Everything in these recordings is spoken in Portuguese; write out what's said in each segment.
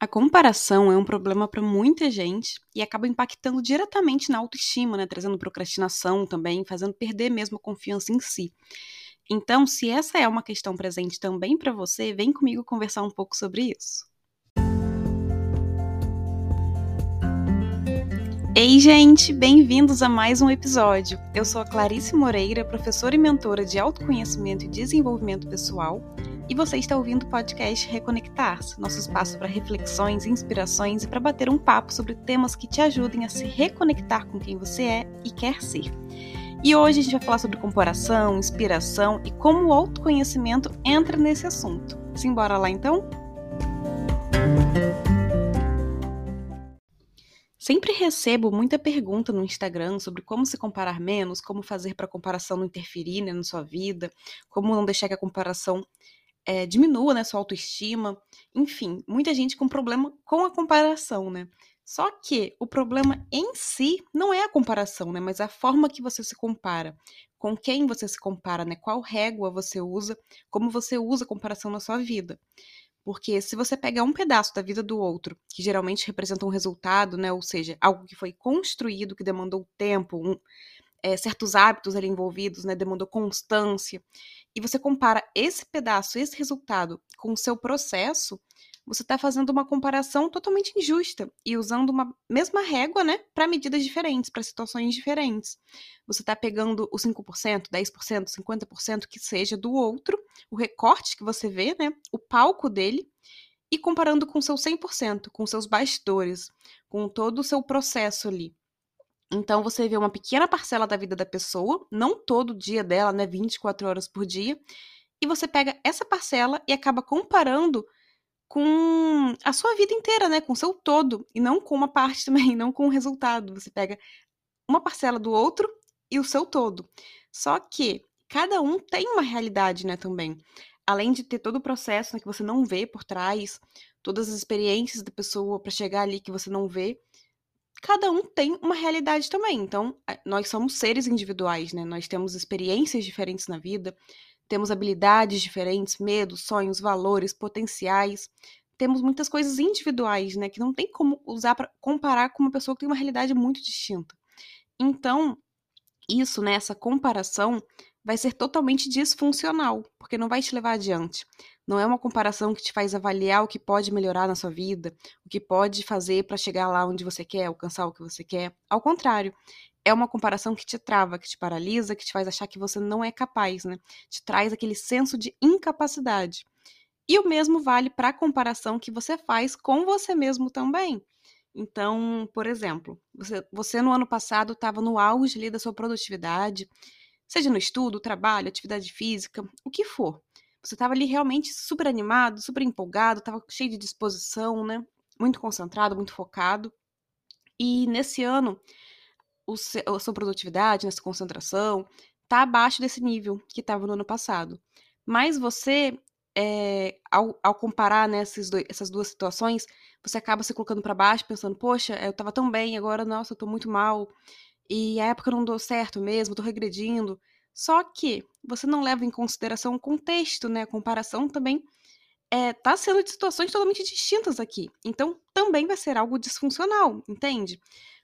A comparação é um problema para muita gente e acaba impactando diretamente na autoestima, né? Trazendo procrastinação também, fazendo perder mesmo a confiança em si. Então, se essa é uma questão presente também para você, vem comigo conversar um pouco sobre isso. Ei, gente, bem-vindos a mais um episódio. Eu sou a Clarice Moreira, professora e mentora de autoconhecimento e desenvolvimento pessoal e você está ouvindo o podcast Reconectar-se, nosso espaço para reflexões, inspirações e para bater um papo sobre temas que te ajudem a se reconectar com quem você é e quer ser. E hoje a gente vai falar sobre comparação, inspiração e como o autoconhecimento entra nesse assunto. Simbora lá então? Sempre recebo muita pergunta no Instagram sobre como se comparar menos, como fazer para a comparação não interferir né, na sua vida, como não deixar que a comparação é, diminua né, sua autoestima, enfim, muita gente com problema com a comparação, né? Só que o problema em si não é a comparação, né? Mas a forma que você se compara, com quem você se compara, né? Qual régua você usa, como você usa a comparação na sua vida. Porque se você pega um pedaço da vida do outro, que geralmente representa um resultado, né? Ou seja, algo que foi construído, que demandou tempo, um, é, certos hábitos ali envolvidos, né? Demandou constância e você compara esse pedaço, esse resultado com o seu processo, você está fazendo uma comparação totalmente injusta e usando uma mesma régua, né, para medidas diferentes, para situações diferentes. Você está pegando os 5%, 10%, 50% que seja do outro, o recorte que você vê, né, o palco dele, e comparando com o seu 100%, com seus bastidores, com todo o seu processo ali. Então você vê uma pequena parcela da vida da pessoa, não todo dia dela, né, 24 horas por dia, e você pega essa parcela e acaba comparando com a sua vida inteira, né, com o seu todo, e não com uma parte também, não com o resultado. Você pega uma parcela do outro e o seu todo. Só que cada um tem uma realidade, né, também. Além de ter todo o processo né, que você não vê por trás, todas as experiências da pessoa para chegar ali que você não vê, cada um tem uma realidade também. Então, nós somos seres individuais, né? Nós temos experiências diferentes na vida, temos habilidades diferentes, medos, sonhos, valores, potenciais. Temos muitas coisas individuais, né? Que não tem como usar para comparar com uma pessoa que tem uma realidade muito distinta. Então, isso, né? Essa comparação vai ser totalmente disfuncional, porque não vai te levar adiante. Não é uma comparação que te faz avaliar o que pode melhorar na sua vida, o que pode fazer para chegar lá onde você quer, alcançar o que você quer. Ao contrário, é uma comparação que te trava, que te paralisa, que te faz achar que você não é capaz, né? Te traz aquele senso de incapacidade. E o mesmo vale para a comparação que você faz com você mesmo também. Então, por exemplo, você, você no ano passado estava no auge ali da sua produtividade, seja no estudo, trabalho, atividade física, o que for. Você estava ali realmente super animado, super empolgado, estava cheio de disposição, né? Muito concentrado, muito focado. E nesse ano, seu, a sua produtividade, nessa concentração, tá abaixo desse nível que estava no ano passado. Mas você, é, ao, ao, comparar né, dois, essas duas situações, você acaba se colocando para baixo, pensando, poxa, eu estava tão bem, agora, nossa, eu tô muito mal. E a época não deu certo mesmo, tô regredindo. Só que você não leva em consideração o contexto, né? A comparação também é, sendo de situações totalmente distintas aqui. Então, também vai ser algo disfuncional, entende?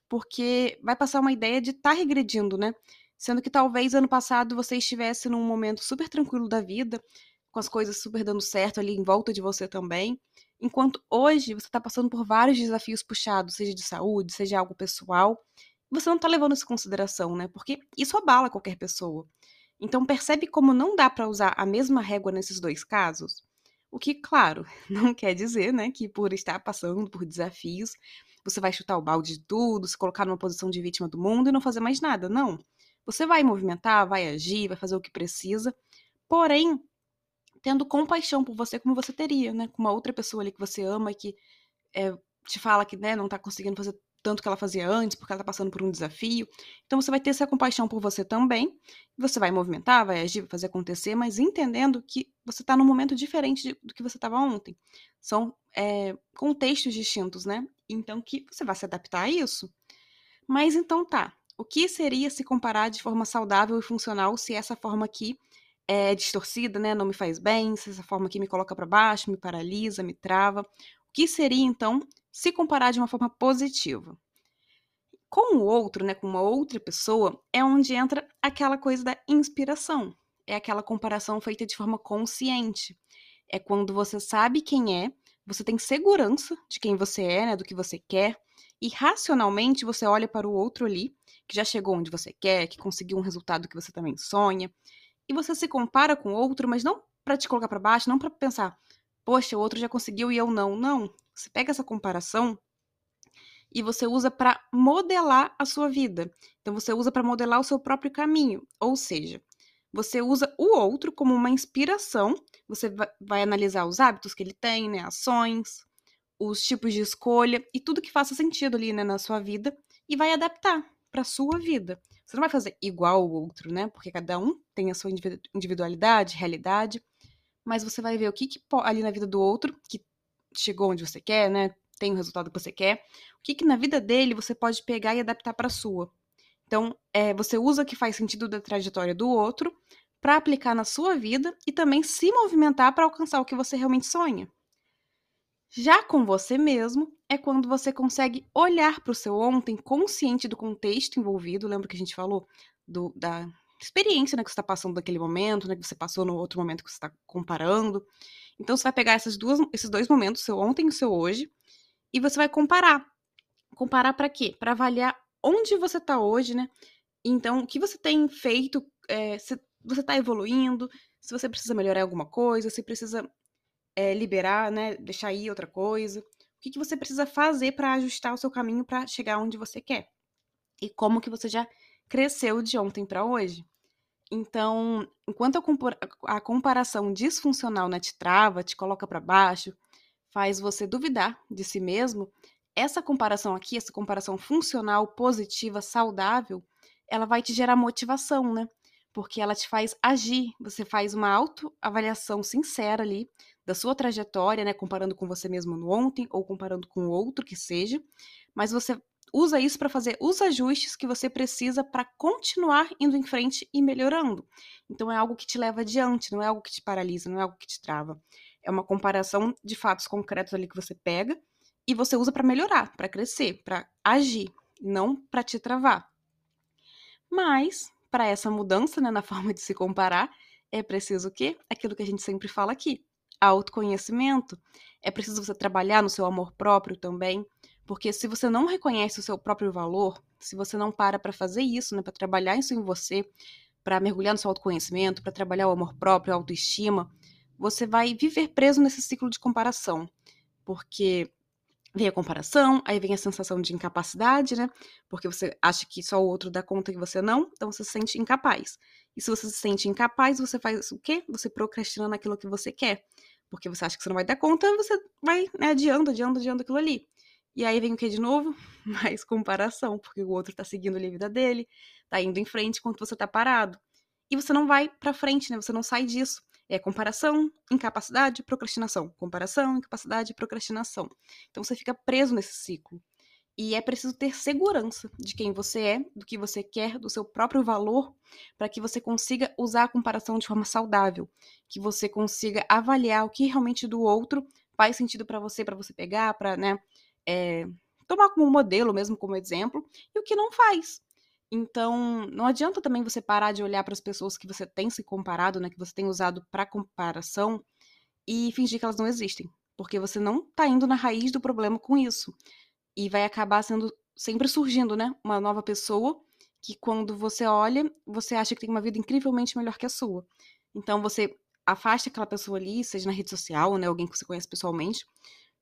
Porque vai passar uma ideia de estar tá regredindo, né? Sendo que talvez ano passado você estivesse num momento super tranquilo da vida, com as coisas super dando certo ali em volta de você também. Enquanto hoje você está passando por vários desafios puxados, seja de saúde, seja algo pessoal, você não está levando isso em consideração, né? Porque isso abala qualquer pessoa. Então percebe como não dá para usar a mesma régua nesses dois casos? O que, claro, não quer dizer, né, que por estar passando por desafios, você vai chutar o balde de tudo, se colocar numa posição de vítima do mundo e não fazer mais nada. Não. Você vai movimentar, vai agir, vai fazer o que precisa, porém, tendo compaixão por você como você teria, né, com uma outra pessoa ali que você ama e que é, te fala que, né, não tá conseguindo fazer tanto que ela fazia antes, porque ela está passando por um desafio. Então você vai ter essa compaixão por você também. Você vai movimentar, vai agir, vai fazer acontecer, mas entendendo que você está num momento diferente de, do que você estava ontem. São é, contextos distintos, né? Então que você vai se adaptar a isso. Mas então tá. O que seria se comparar de forma saudável e funcional se essa forma aqui é distorcida, né? Não me faz bem, se essa forma aqui me coloca para baixo, me paralisa, me trava. Que seria então se comparar de uma forma positiva. Com o outro, né, com uma outra pessoa, é onde entra aquela coisa da inspiração. É aquela comparação feita de forma consciente. É quando você sabe quem é, você tem segurança de quem você é, né, do que você quer, e racionalmente você olha para o outro ali, que já chegou onde você quer, que conseguiu um resultado que você também sonha, e você se compara com o outro, mas não para te colocar para baixo, não para pensar, poxa, o outro já conseguiu e eu não. Não. Você pega essa comparação e você usa para modelar a sua vida. Então você usa para modelar o seu próprio caminho, ou seja, você usa o outro como uma inspiração, você vai, analisar os hábitos que ele tem, né, ações, os tipos de escolha e tudo que faça sentido ali, né, na sua vida e vai adaptar para sua vida. Você não vai fazer igual o outro, né? Porque cada um tem a sua individualidade, realidade, mas você vai ver o que, que ali na vida do outro que chegou onde você quer, né? tem o resultado que você quer, o que, que na vida dele você pode pegar e adaptar para sua. Então, é, você usa o que faz sentido da trajetória do outro para aplicar na sua vida e também se movimentar para alcançar o que você realmente sonha. Já com você mesmo, é quando você consegue olhar para o seu ontem consciente do contexto envolvido. Lembra que a gente falou do, da experiência né, que você está passando naquele momento, né, que você passou no outro momento que você está comparando. Então, você vai pegar essas duas, esses dois momentos, seu ontem e o seu hoje, e você vai comparar. Comparar para quê? Para avaliar onde você está hoje, né? Então, o que você tem feito, é, se você está evoluindo, se você precisa melhorar alguma coisa, se precisa é, liberar, né? Deixar ir outra coisa. O que, que você precisa fazer para ajustar o seu caminho para chegar onde você quer? E como que você já cresceu de ontem para hoje? Então, enquanto a, comparação disfuncional né, te trava, te coloca para baixo, faz você duvidar de si mesmo, essa comparação aqui, essa comparação funcional, positiva, saudável, ela vai te gerar motivação, né? Porque ela te faz agir, você faz uma autoavaliação sincera ali da sua trajetória, né, comparando com você mesmo no ontem ou comparando com outro que seja, mas você usa isso para fazer os ajustes que você precisa para continuar indo em frente e melhorando. Então é algo que te leva adiante, não é algo que te paralisa, não é algo que te trava. É uma comparação de fatos concretos ali que você pega e você usa para melhorar, para crescer, para agir, não para te travar. Mas para essa mudança, né, na forma de se comparar, é preciso o quê? Aquilo que a gente sempre fala aqui, autoconhecimento. É preciso você trabalhar no seu amor próprio também, porque se você não reconhece o seu próprio valor, se você não para para fazer isso, né, para trabalhar isso em você, para mergulhar no seu autoconhecimento, para trabalhar o amor próprio, a autoestima, você vai viver preso nesse ciclo de comparação. Porque vem a comparação, aí vem a sensação de incapacidade, né? Porque você acha que só o outro dá conta que você não, então você se sente incapaz. E se você se sente incapaz, você faz o quê? Você procrastina naquilo que você quer. Porque você acha que você não vai dar conta, você vai né, adiando, adiando, adiando aquilo ali. E aí vem o que de novo? Mais comparação, porque o outro tá seguindo ali a vida dele, tá indo em frente enquanto você tá parado. E você não vai para frente, né? Você não sai disso. É comparação, incapacidade, procrastinação. Comparação, incapacidade, procrastinação. Então você fica preso nesse ciclo. E é preciso ter segurança de quem você é, do que você quer, do seu próprio valor, para que você consiga usar a comparação de forma saudável, que você consiga avaliar o que realmente do outro faz sentido para você, para você pegar, para né, é, tomar como modelo mesmo, como exemplo, e o que não faz. Então, não adianta também você parar de olhar para as pessoas que você tem se comparado, né, que você tem usado para comparação e fingir que elas não existem, porque você não está indo na raiz do problema com isso. E vai acabar sendo sempre surgindo, né, uma nova pessoa que quando você olha, você acha que tem uma vida incrivelmente melhor que a sua. Então você afasta aquela pessoa ali, seja na rede social, né, alguém que você conhece pessoalmente.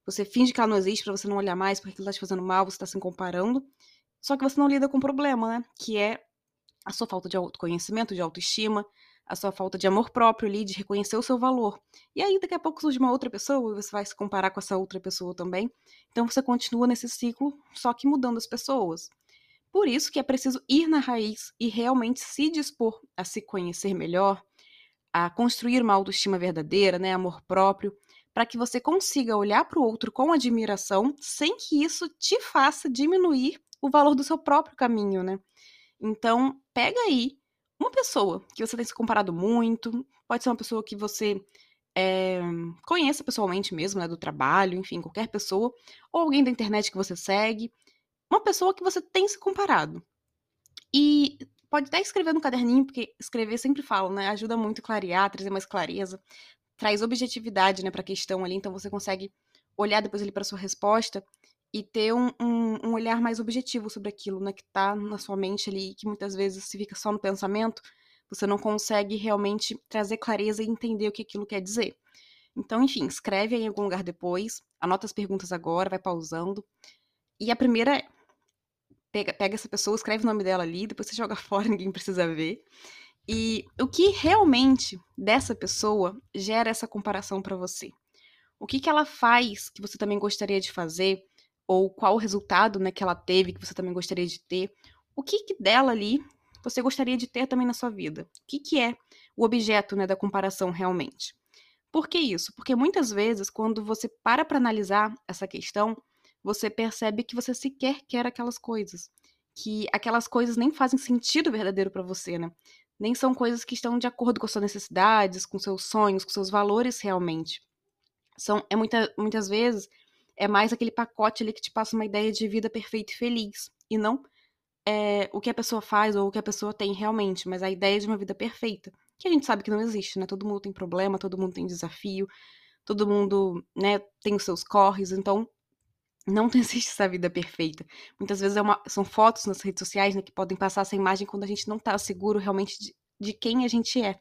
Você finge que ela não existe para você não olhar mais, porque aquilo está te fazendo mal, você está se comparando. Só que você não lida com o problema, né? Que é a sua falta de autoconhecimento, de autoestima, a sua falta de amor próprio ali, de reconhecer o seu valor. E aí, daqui a pouco surge uma outra pessoa e você vai se comparar com essa outra pessoa também. Então, você continua nesse ciclo, só que mudando as pessoas. Por isso que é preciso ir na raiz e realmente se dispor a se conhecer melhor, a construir uma autoestima verdadeira, né, amor próprio, para que você consiga olhar para o outro com admiração, sem que isso te faça diminuir o valor do seu próprio caminho, né? Então, pega aí uma pessoa que você tem se comparado muito, pode ser uma pessoa que você é, conheça pessoalmente mesmo, né, do trabalho, enfim, qualquer pessoa, ou alguém da internet que você segue, uma pessoa que você tem se comparado. E pode até escrever no caderninho, porque escrever sempre falo, né, ajuda muito a clarear, trazer mais clareza, traz objetividade, né, para a questão ali, então você consegue olhar depois ali para sua resposta e ter um, um, um, olhar mais objetivo sobre aquilo, né, que tá na sua mente ali, que muitas vezes se fica só no pensamento, você não consegue realmente trazer clareza e entender o que aquilo quer dizer. Então, enfim, escreve aí em algum lugar depois, anota as perguntas agora, vai pausando. E a primeira é: pega, pega essa pessoa, escreve o nome dela ali, depois você joga fora, ninguém precisa ver. E o que realmente dessa pessoa gera essa comparação para você? O que, que ela faz que você também gostaria de fazer? Ou qual o resultado né, que ela teve que você também gostaria de ter? O que, que dela ali você gostaria de ter também na sua vida? O que, que é o objeto né, da comparação realmente? Por que isso? Porque muitas vezes, quando você para para analisar essa questão, você percebe que você sequer quer aquelas coisas. Que aquelas coisas nem fazem sentido verdadeiro para você, né? Nem são coisas que estão de acordo com suas necessidades, com seus sonhos, com seus valores realmente. São, é muita, muitas vezes, é mais aquele pacote ali que te passa uma ideia de vida perfeita e feliz. E não é, o que a pessoa faz ou o que a pessoa tem realmente, mas a ideia de uma vida perfeita, que a gente sabe que não existe, né? Todo mundo tem problema, todo mundo tem desafio, todo mundo, né, tem os seus corres, então não existe essa vida perfeita. Muitas vezes é uma, são fotos nas redes sociais, né, que podem passar essa imagem quando a gente não tá seguro realmente de, de quem a gente é.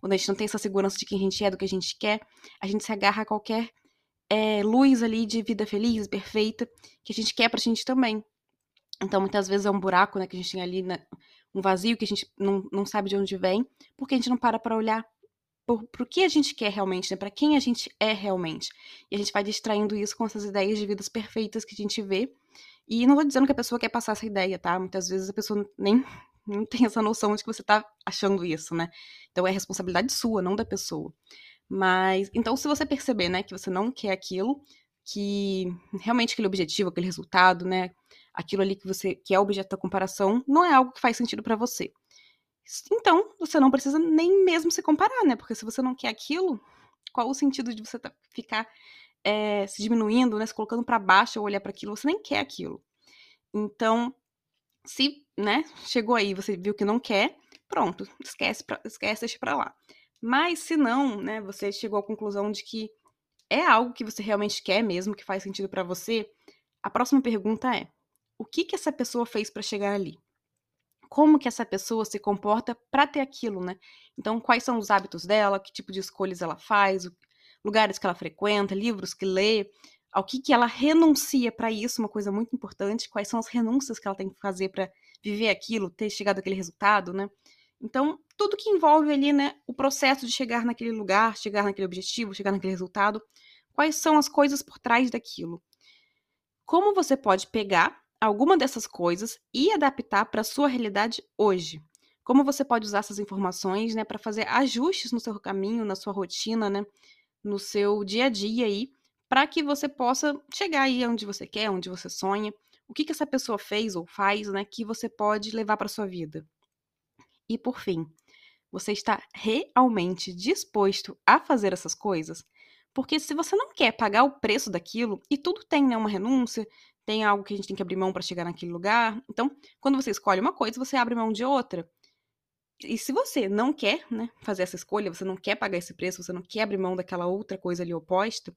Quando a gente não tem essa segurança de quem a gente é, do que a gente quer, a gente se agarra a qualquer é, luz ali de vida feliz, perfeita, que a gente quer pra gente também. Então, muitas vezes é um buraco, né, que a gente tem ali, né, um vazio que a gente não, não sabe de onde vem, porque a gente não para para olhar o que a gente quer realmente, né, para quem a gente é realmente. E a gente vai distraindo isso com essas ideias de vidas perfeitas que a gente vê. E não tô dizendo que a pessoa quer passar essa ideia, tá? Muitas vezes a pessoa nem, nem tem essa noção de que você tá achando isso, né? Então é responsabilidade sua, não da pessoa. Mas, então, se você perceber, né, que você não quer aquilo, que realmente aquele objetivo, aquele resultado, né, aquilo ali que você que é objeto da comparação não é algo que faz sentido para você. Então, você não precisa nem mesmo se comparar, né? Porque se você não quer aquilo, qual o sentido de você tá, ficar é, se diminuindo, né, se colocando para baixo ou olhar para aquilo? Você nem quer aquilo. Então, se, né, chegou aí, você viu que não quer, pronto, esquece, pra, esquece, deixa para lá. Mas se não, né, você chegou à conclusão de que é algo que você realmente quer mesmo, que faz sentido para você, a próxima pergunta é: o que que essa pessoa fez para chegar ali? Como que essa pessoa se comporta para ter aquilo, né? Então, quais são os hábitos dela, que tipo de escolhas ela faz, lugares que ela frequenta, livros que lê, ao que que ela renuncia para isso, uma coisa muito importante, quais são as renúncias que ela tem que fazer para viver aquilo, ter chegado àquele resultado, né? Então, tudo que envolve ali, né, o processo de chegar naquele lugar, chegar naquele objetivo, chegar naquele resultado, quais são as coisas por trás daquilo? Como você pode pegar alguma dessas coisas e adaptar para a sua realidade hoje. Como você pode usar essas informações, né, para fazer ajustes no seu caminho, na sua rotina, né, no seu dia a dia aí, para que você possa chegar aí onde você quer, onde você sonha. O que que essa pessoa fez ou faz, né, que você pode levar para sua vida? E por fim, você está realmente disposto a fazer essas coisas? Porque se você não quer pagar o preço daquilo, e tudo tem né, uma renúncia, tem algo que a gente tem que abrir mão para chegar naquele lugar. Então, quando você escolhe uma coisa, você abre mão de outra. E se você não quer, né, fazer essa escolha, você não quer pagar esse preço, você não quer abrir mão daquela outra coisa ali oposta,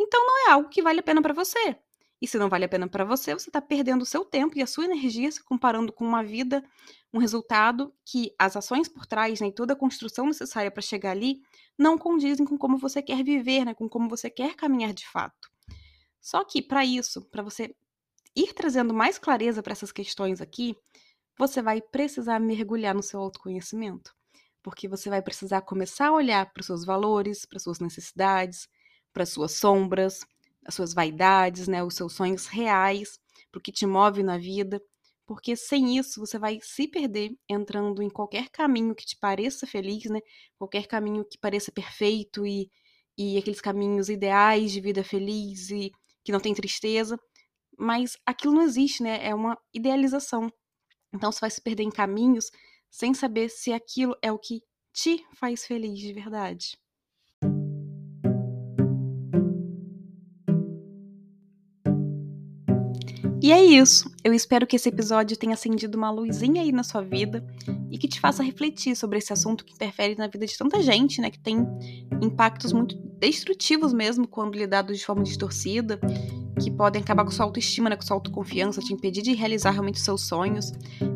então não é algo que vale a pena para você. E se não vale a pena para você, você está perdendo o seu tempo e a sua energia se comparando com uma vida, um resultado que as ações por trás né, e toda a construção necessária para chegar ali não condizem com como você quer viver, né, com como você quer caminhar de fato. Só que para isso, para você ir trazendo mais clareza para essas questões aqui, você vai precisar mergulhar no seu autoconhecimento, porque você vai precisar começar a olhar para os seus valores, para suas necessidades, para suas sombras, as suas vaidades, né, os seus sonhos reais, para o que te move na vida, porque sem isso você vai se perder entrando em qualquer caminho que te pareça feliz, né, qualquer caminho que pareça perfeito e, e aqueles caminhos ideais de vida feliz e que não tem tristeza, mas aquilo não existe, né? É uma idealização. Então você vai se perder em caminhos sem saber se aquilo é o que te faz feliz de verdade. E é isso. Eu espero que esse episódio tenha acendido uma luzinha aí na sua vida e que te faça refletir sobre esse assunto que interfere na vida de tanta gente, né? Que tem impactos muito destrutivos mesmo quando lidado de forma distorcida que podem acabar com sua autoestima, né, com sua autoconfiança, te impedir de realizar realmente os seus sonhos.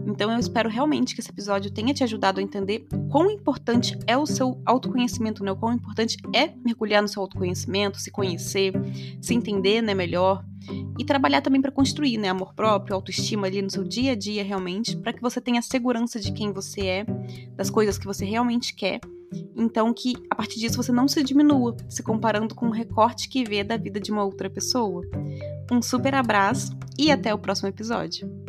Então eu espero realmente que esse episódio tenha te ajudado a entender quão importante é o seu autoconhecimento, né? O quão importante é mergulhar no seu autoconhecimento, se conhecer, se entender, né, melhor. E trabalhar também para construir, né, amor próprio, autoestima ali no seu dia a dia realmente, para que você tenha segurança de quem você é, das coisas que você realmente quer então, que a partir disso você não se diminua, se comparando com o recorte que vê da vida de uma outra pessoa. Um super abraço e até o próximo episódio.